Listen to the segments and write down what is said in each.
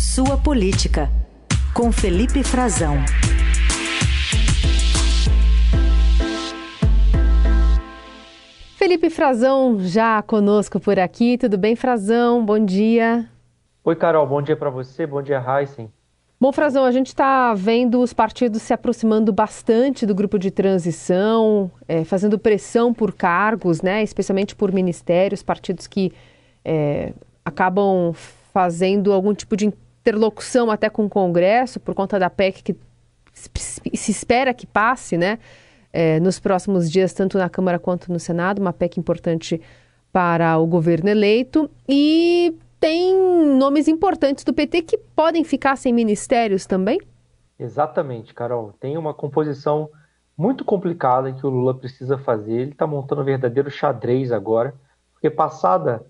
Sua Política, com Felipe Frazão. Felipe Frazão já conosco por aqui. Tudo bem, Frazão? Bom dia. Oi, Carol. Bom dia para você. Bom dia, Heisen. Bom, Frazão, a gente está vendo os partidos se aproximando bastante do grupo de transição, é, fazendo pressão por cargos, né, especialmente por ministérios, partidos que é, acabam fazendo algum tipo de interlocução até com o Congresso por conta da PEC que se espera que passe, né, é, nos próximos dias, tanto na Câmara quanto no Senado, uma PEC importante para o governo eleito. E tem nomes importantes do PT que podem ficar sem ministérios também? Exatamente, Carol. Tem uma composição muito complicada que o Lula precisa fazer. Ele está montando um verdadeiro xadrez agora, porque passada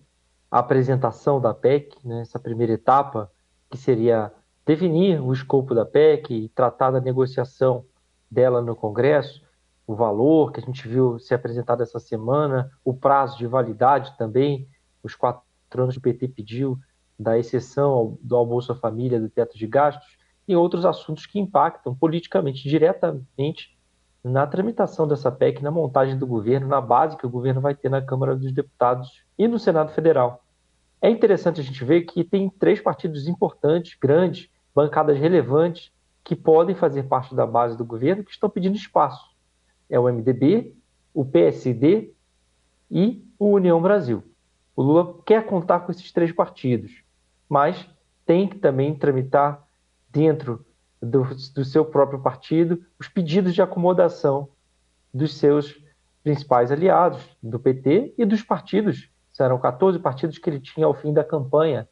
a apresentação da PEC, né, essa primeira etapa, que seria definir o escopo da PEC e tratar da negociação dela no Congresso, o valor que a gente viu ser apresentado essa semana, o prazo de validade também, os quatro anos do PT pediu, da exceção do almoço à família, do teto de gastos, e outros assuntos que impactam politicamente, diretamente, na tramitação dessa PEC, na montagem do governo, na base que o governo vai ter na Câmara dos Deputados e no Senado Federal. É interessante a gente ver que tem três partidos importantes, grandes, bancadas relevantes, que podem fazer parte da base do governo, que estão pedindo espaço. É o MDB, o PSD e o União Brasil. O Lula quer contar com esses três partidos, mas tem que também tramitar dentro do, do seu próprio partido os pedidos de acomodação dos seus principais aliados, do PT e dos partidos. Serão 14 partidos que ele tinha ao fim da campanha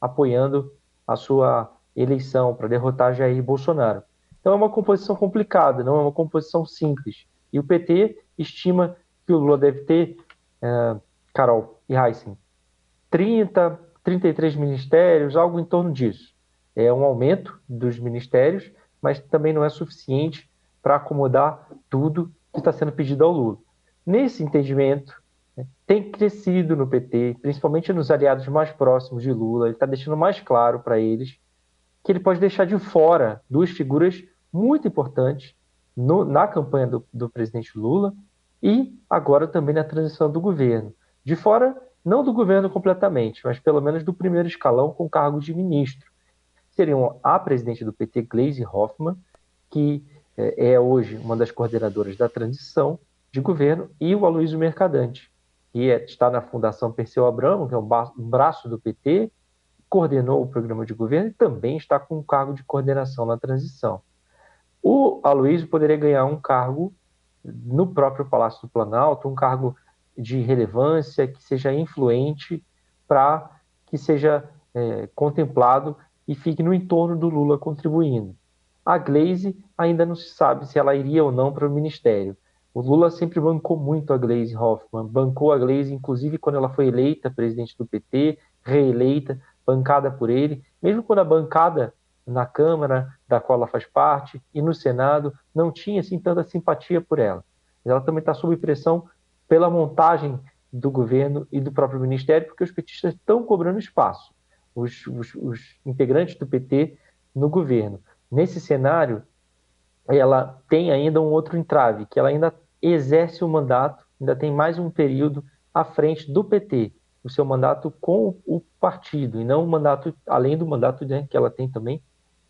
apoiando a sua eleição para derrotar Jair Bolsonaro. Então é uma composição complicada, não é uma composição simples. E o PT estima que o Lula deve ter, é, Carol, e Heisen, 30, 33 ministérios, algo em torno disso. É um aumento dos ministérios, mas também não é suficiente para acomodar tudo que está sendo pedido ao Lula. Nesse entendimento, tem crescido no PT, principalmente nos aliados mais próximos de Lula, ele está deixando mais claro para eles que ele pode deixar de fora duas figuras muito importantes no, na campanha do, do presidente Lula e agora também na transição do governo. De fora, não do governo completamente, mas pelo menos do primeiro escalão com cargo de ministro. Seriam a presidente do PT, Gleisi Hoffmann, que é, é hoje uma das coordenadoras da transição de governo, e o Aloysio Mercadante, que é, está na Fundação Perseu Abramo, que é um braço do PT, coordenou o programa de governo e também está com um cargo de coordenação na transição. O Aloysio poderia ganhar um cargo no próprio Palácio do Planalto, um cargo de relevância, que seja influente, para que seja é, contemplado e fique no entorno do Lula contribuindo. A Glaze ainda não se sabe se ela iria ou não para o ministério. O Lula sempre bancou muito a Glaze Hoffmann, bancou a Glaze, inclusive quando ela foi eleita presidente do PT, reeleita, bancada por ele, mesmo quando a bancada na Câmara, da qual ela faz parte, e no Senado, não tinha assim tanta simpatia por ela. Ela também está sob pressão pela montagem do governo e do próprio ministério, porque os petistas estão cobrando espaço, os, os, os integrantes do PT no governo. Nesse cenário, ela tem ainda um outro entrave, que ela ainda exerce o mandato, ainda tem mais um período à frente do PT, o seu mandato com o partido, e não o mandato, além do mandato né, que ela tem também,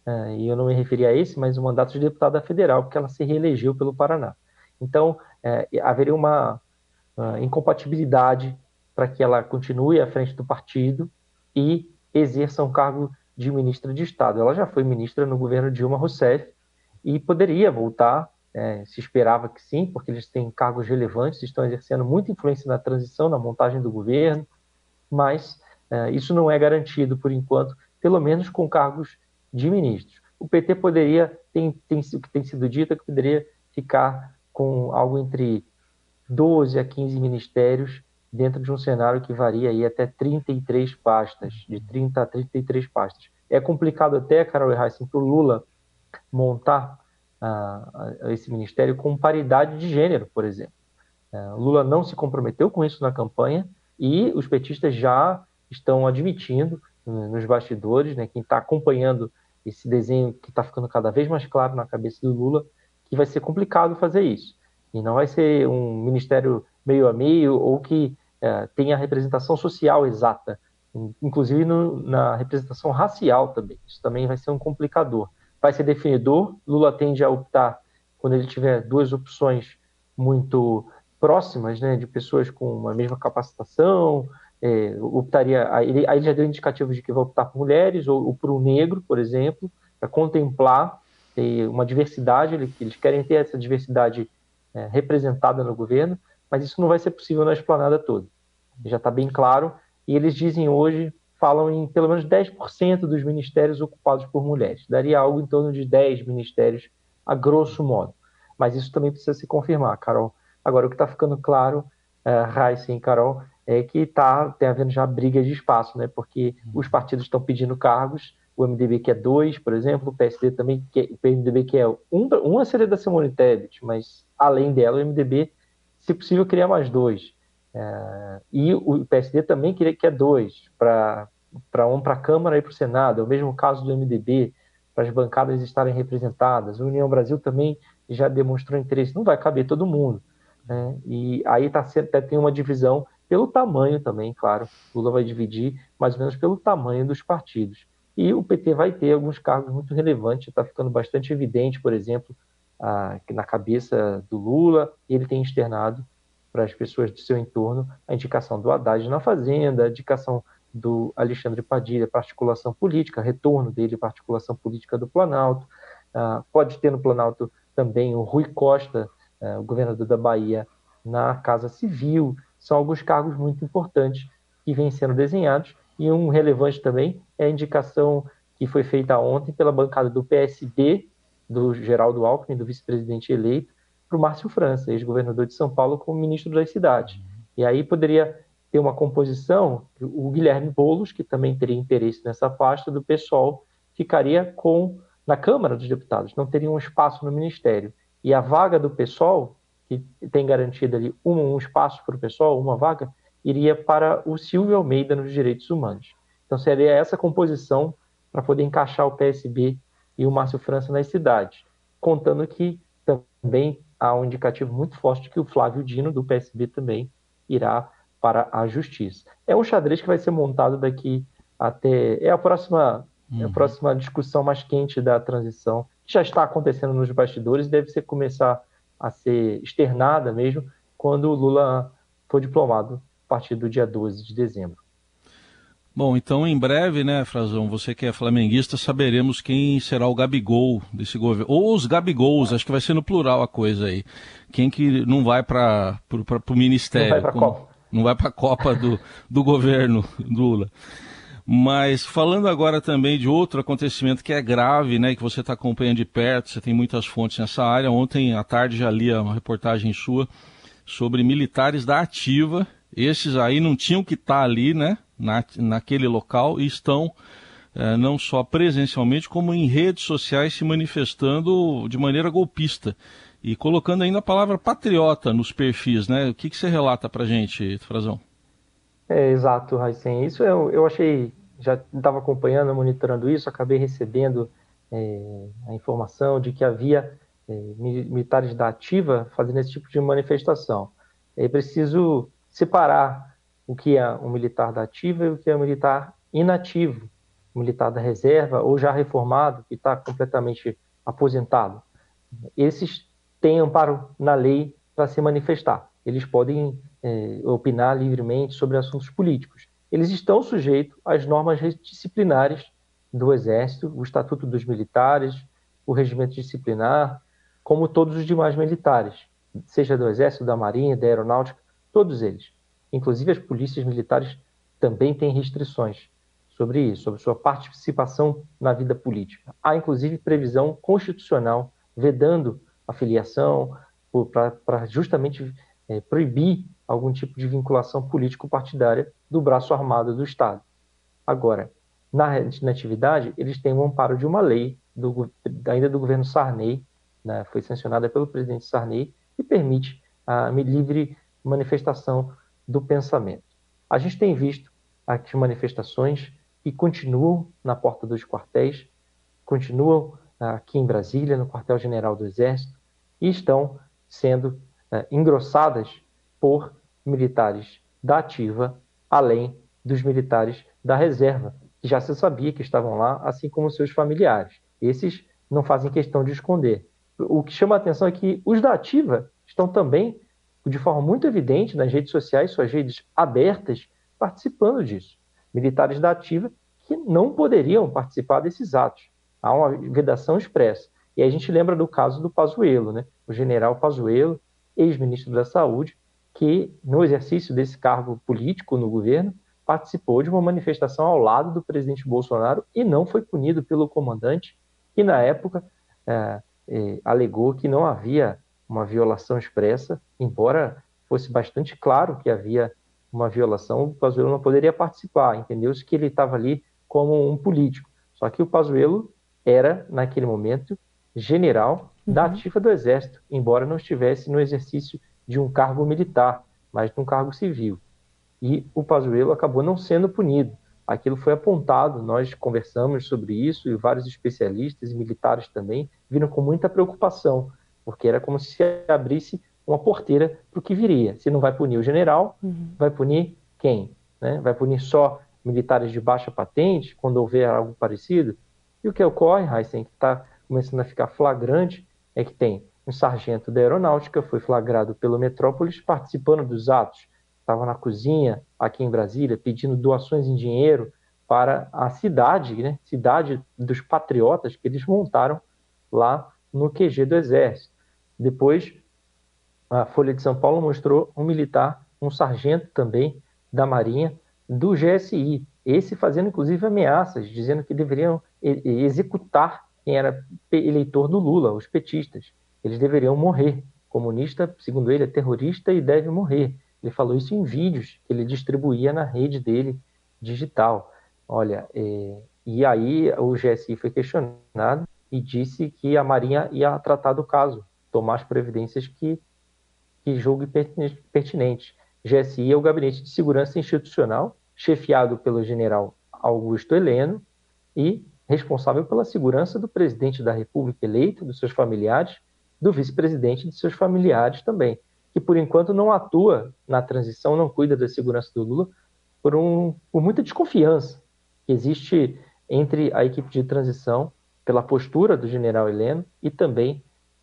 uh, e eu não me referi a esse, mas o mandato de deputada federal, porque ela se reelegeu pelo Paraná. Então, uh, haveria uma, uh, incompatibilidade para que ela continue à frente do partido e exerça um cargo de ministra de Estado. Ela já foi ministra no governo Dilma Rousseff e poderia voltar, é, se esperava que sim, porque eles têm cargos relevantes, estão exercendo muita influência na transição, na montagem do governo, mas é, isso não é garantido por enquanto, pelo menos com cargos de ministros. O PT poderia, tem, tem, o que tem sido dito, é que poderia ficar com algo entre 12 a 15 ministérios dentro de um cenário que varia aí até 33 pastas, de 30 a 33 pastas. É complicado até, Carol Heissen, para o Lula montar uh, esse ministério com paridade de gênero, por exemplo. Uh, Lula não se comprometeu com isso na campanha e os petistas já estão admitindo né, nos bastidores, né? Quem está acompanhando esse desenho que está ficando cada vez mais claro na cabeça do Lula, que vai ser complicado fazer isso. E não vai ser um ministério meio a meio ou que é, tenha a representação social exata, inclusive no, na representação racial também. Isso também vai ser um complicador. Vai ser definidor. Lula tende a optar, quando ele tiver duas opções muito próximas, né, de pessoas com a mesma capacitação, é, optaria, aí ele, ele já deu indicativos de que vai optar por mulheres ou, ou por um negro, por exemplo, para contemplar é, uma diversidade, eles, eles querem ter essa diversidade é, representada no governo, mas isso não vai ser possível na esplanada toda. Já está bem claro, e eles dizem hoje, falam em pelo menos 10% dos ministérios ocupados por mulheres. Daria algo em torno de 10 ministérios, a grosso modo. Mas isso também precisa se confirmar, Carol. Agora, o que está ficando claro, uh, Raíssa e Carol, é que está tem havendo já briga de espaço, né? Porque os partidos estão pedindo cargos, o MDB quer dois, por exemplo, o PSD também quer, o PMDB quer um, uma seria da Simone Tebet, mas além dela, o MDB, se possível, queria mais dois. É, e o PSD também queria quer dois, para um para a Câmara e para o Senado, é o mesmo caso do MDB, para as bancadas estarem representadas. O União Brasil também já demonstrou interesse, não vai caber todo mundo. Né? E aí tá, tem uma divisão pelo tamanho também, claro. Lula vai dividir mais ou menos pelo tamanho dos partidos. E o PT vai ter alguns cargos muito relevantes, está ficando bastante evidente, por exemplo, a, na cabeça do Lula, ele tem externado para as pessoas do seu entorno a indicação do Haddad na Fazenda, a indicação do Alexandre Padilha para articulação política, retorno dele para articulação política do Planalto. Uh, pode ter no Planalto também o Rui Costa, uh, o governador da Bahia, na Casa Civil. São alguns cargos muito importantes que vêm sendo desenhados. E um relevante também é a indicação que foi feita ontem pela bancada do PSB, do Geraldo Alckmin, do vice-presidente eleito, para o Márcio França, ex-governador de São Paulo, como ministro das cidades. E aí poderia ter uma composição, o Guilherme Boulos, que também teria interesse nessa pasta do PSOL, ficaria com na Câmara dos Deputados, não teria um espaço no Ministério. E a vaga do PSOL, que tem garantido ali um, um espaço para o PSOL, uma vaga, iria para o Silvio Almeida nos direitos humanos. Então seria essa composição para poder encaixar o PSB e o Márcio França nas cidades, contando que também há um indicativo muito forte de que o Flávio Dino, do PSB, também irá para a Justiça. É um xadrez que vai ser montado daqui até. É a próxima, uhum. é a uhum. próxima discussão mais quente da transição, que já está acontecendo nos bastidores, deve ser começar a ser externada mesmo quando o Lula for diplomado a partir do dia 12 de dezembro. Bom, então em breve, né, Frazão, você que é flamenguista, saberemos quem será o Gabigol desse governo. Ou os Gabigols, acho que vai ser no plural a coisa aí. Quem que não vai para o ministério. Não vai para a Copa. Não vai para a Copa do, do governo Lula. Mas falando agora também de outro acontecimento que é grave, né, que você está acompanhando de perto, você tem muitas fontes nessa área. Ontem à tarde já li uma reportagem sua sobre militares da Ativa. Esses aí não tinham que estar tá ali, né? na, naquele local e estão é, não só presencialmente, como em redes sociais se manifestando de maneira golpista. E colocando ainda a palavra patriota nos perfis, né? O que, que você relata para gente, Frazão? É, exato, Raicen. Isso eu, eu achei, já estava acompanhando, monitorando isso, acabei recebendo é, a informação de que havia é, militares da ativa fazendo esse tipo de manifestação. É preciso separar o que é um militar da ativa e o que é um militar inativo, um militar da reserva ou já reformado, que está completamente aposentado. Esses têm amparo na lei para se manifestar. Eles podem é, opinar livremente sobre assuntos políticos. Eles estão sujeitos às normas disciplinares do Exército, o Estatuto dos Militares, o regimento disciplinar, como todos os demais militares, seja do Exército, da Marinha, da Aeronáutica, todos eles. Inclusive, as polícias militares também têm restrições sobre isso, sobre sua participação na vida política. Há, inclusive, previsão constitucional vedando a filiação para justamente é, proibir algum tipo de vinculação político-partidária do braço armado do Estado. Agora, na, na atividade, eles têm o amparo de uma lei, do, ainda do governo Sarney, né, foi sancionada pelo presidente Sarney, que permite a livre manifestação do pensamento. A gente tem visto aqui manifestações que continuam na porta dos quartéis, continuam aqui em Brasília, no quartel-general do Exército, e estão sendo é, engrossadas por militares da ativa, além dos militares da reserva, que já se sabia que estavam lá, assim como seus familiares. Esses não fazem questão de esconder. O que chama a atenção é que os da ativa estão também, de forma muito evidente, nas redes sociais, suas redes abertas, participando disso. Militares da ativa que não poderiam participar desses atos. Há uma vedação expressa. E a gente lembra do caso do Pazuello, né? o general Pazuello, ex-ministro da Saúde, que, no exercício desse cargo político no governo, participou de uma manifestação ao lado do presidente Bolsonaro e não foi punido pelo comandante, que na época é, é, alegou que não havia uma violação expressa, embora fosse bastante claro que havia uma violação, o Pazuello não poderia participar, entendeu-se que ele estava ali como um político. Só que o Pazuello era, naquele momento, general da uhum. ativa do Exército, embora não estivesse no exercício de um cargo militar, mas de um cargo civil. E o Pazuello acabou não sendo punido. Aquilo foi apontado, nós conversamos sobre isso e vários especialistas e militares também viram com muita preocupação, porque era como se abrisse uma porteira para o que viria. Se não vai punir o general, uhum. vai punir quem? Né? Vai punir só militares de baixa patente, quando houver algo parecido? E o que ocorre, Heisen, que está começando a ficar flagrante, é que tem um sargento da aeronáutica, foi flagrado pelo Metrópolis participando dos atos. Estava na cozinha, aqui em Brasília, pedindo doações em dinheiro para a cidade, né? cidade dos patriotas que eles montaram lá no QG do Exército. Depois, a Folha de São Paulo mostrou um militar, um sargento também da Marinha, do GSI. Esse fazendo inclusive ameaças, dizendo que deveriam executar quem era eleitor do Lula, os petistas. Eles deveriam morrer. Comunista, segundo ele, é terrorista e deve morrer. Ele falou isso em vídeos que ele distribuía na rede dele digital. Olha, é... e aí o GSI foi questionado e disse que a Marinha ia tratar do caso, tomar as providências que, que julgue pertinentes. GSI é o Gabinete de Segurança Institucional, chefiado pelo general Augusto Heleno e responsável pela segurança do presidente da República eleito, dos seus familiares, do vice-presidente e de seus familiares também, que por enquanto não atua na transição, não cuida da segurança do Lula, por, um, por muita desconfiança que existe entre a equipe de transição, pela postura do general Heleno e também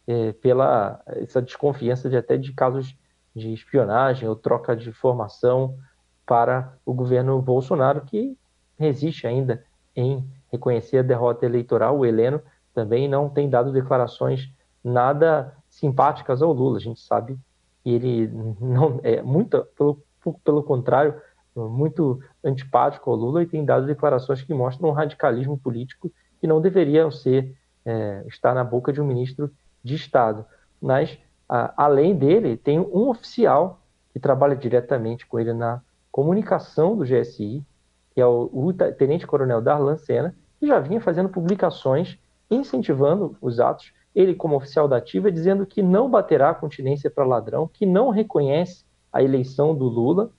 é, pela essa desconfiança de até de casos de espionagem ou troca de informação para o governo Bolsonaro, que resiste ainda em reconhecer a derrota eleitoral. O Heleno também não tem dado declarações nada simpáticas ao Lula. A gente sabe que ele não é muito, pelo, pelo contrário, muito antipático ao Lula e tem dado declarações que mostram um radicalismo político que não deveriam ser é, estar na boca de um ministro de Estado. Mas, além dele, tem um oficial que trabalha diretamente com ele na comunicação do GSI, que é o, o tenente-coronel Darlan Senna, que já vinha fazendo publicações incentivando os atos, ele como oficial da ativa, dizendo que não baterá continência para ladrão, que não reconhece a eleição do Lula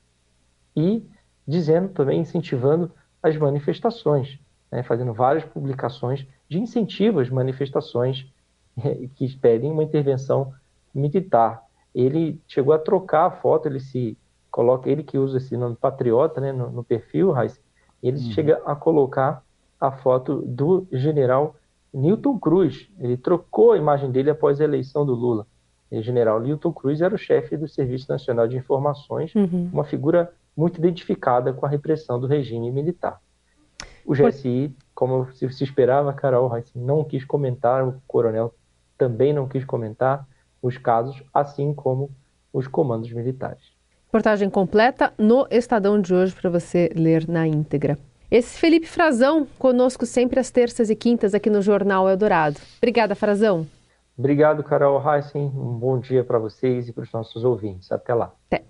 e dizendo também, incentivando as manifestações, né, fazendo várias publicações de incentivo às manifestações que pedem uma intervenção militar. Ele chegou a trocar a foto, ele se coloca, ele que usa esse nome patriota né, no, no perfil, Raiz, ele uhum. chega a colocar a foto do general Newton Cruz. Ele trocou a imagem dele após a eleição do Lula. O general Newton Cruz era o chefe do Serviço Nacional de Informações, uhum. uma figura muito identificada com a repressão do regime militar. O GSI, como se esperava, Carol não quis comentar, o coronel também não quis comentar os casos, assim como os comandos militares. Reportagem completa no Estadão de hoje para você ler na íntegra. Esse Felipe Frazão, conosco sempre às terças e quintas aqui no Jornal Eldorado. Obrigada, Frazão. Obrigado, Carol Heissen. Um bom dia para vocês e para os nossos ouvintes. Até lá. Até.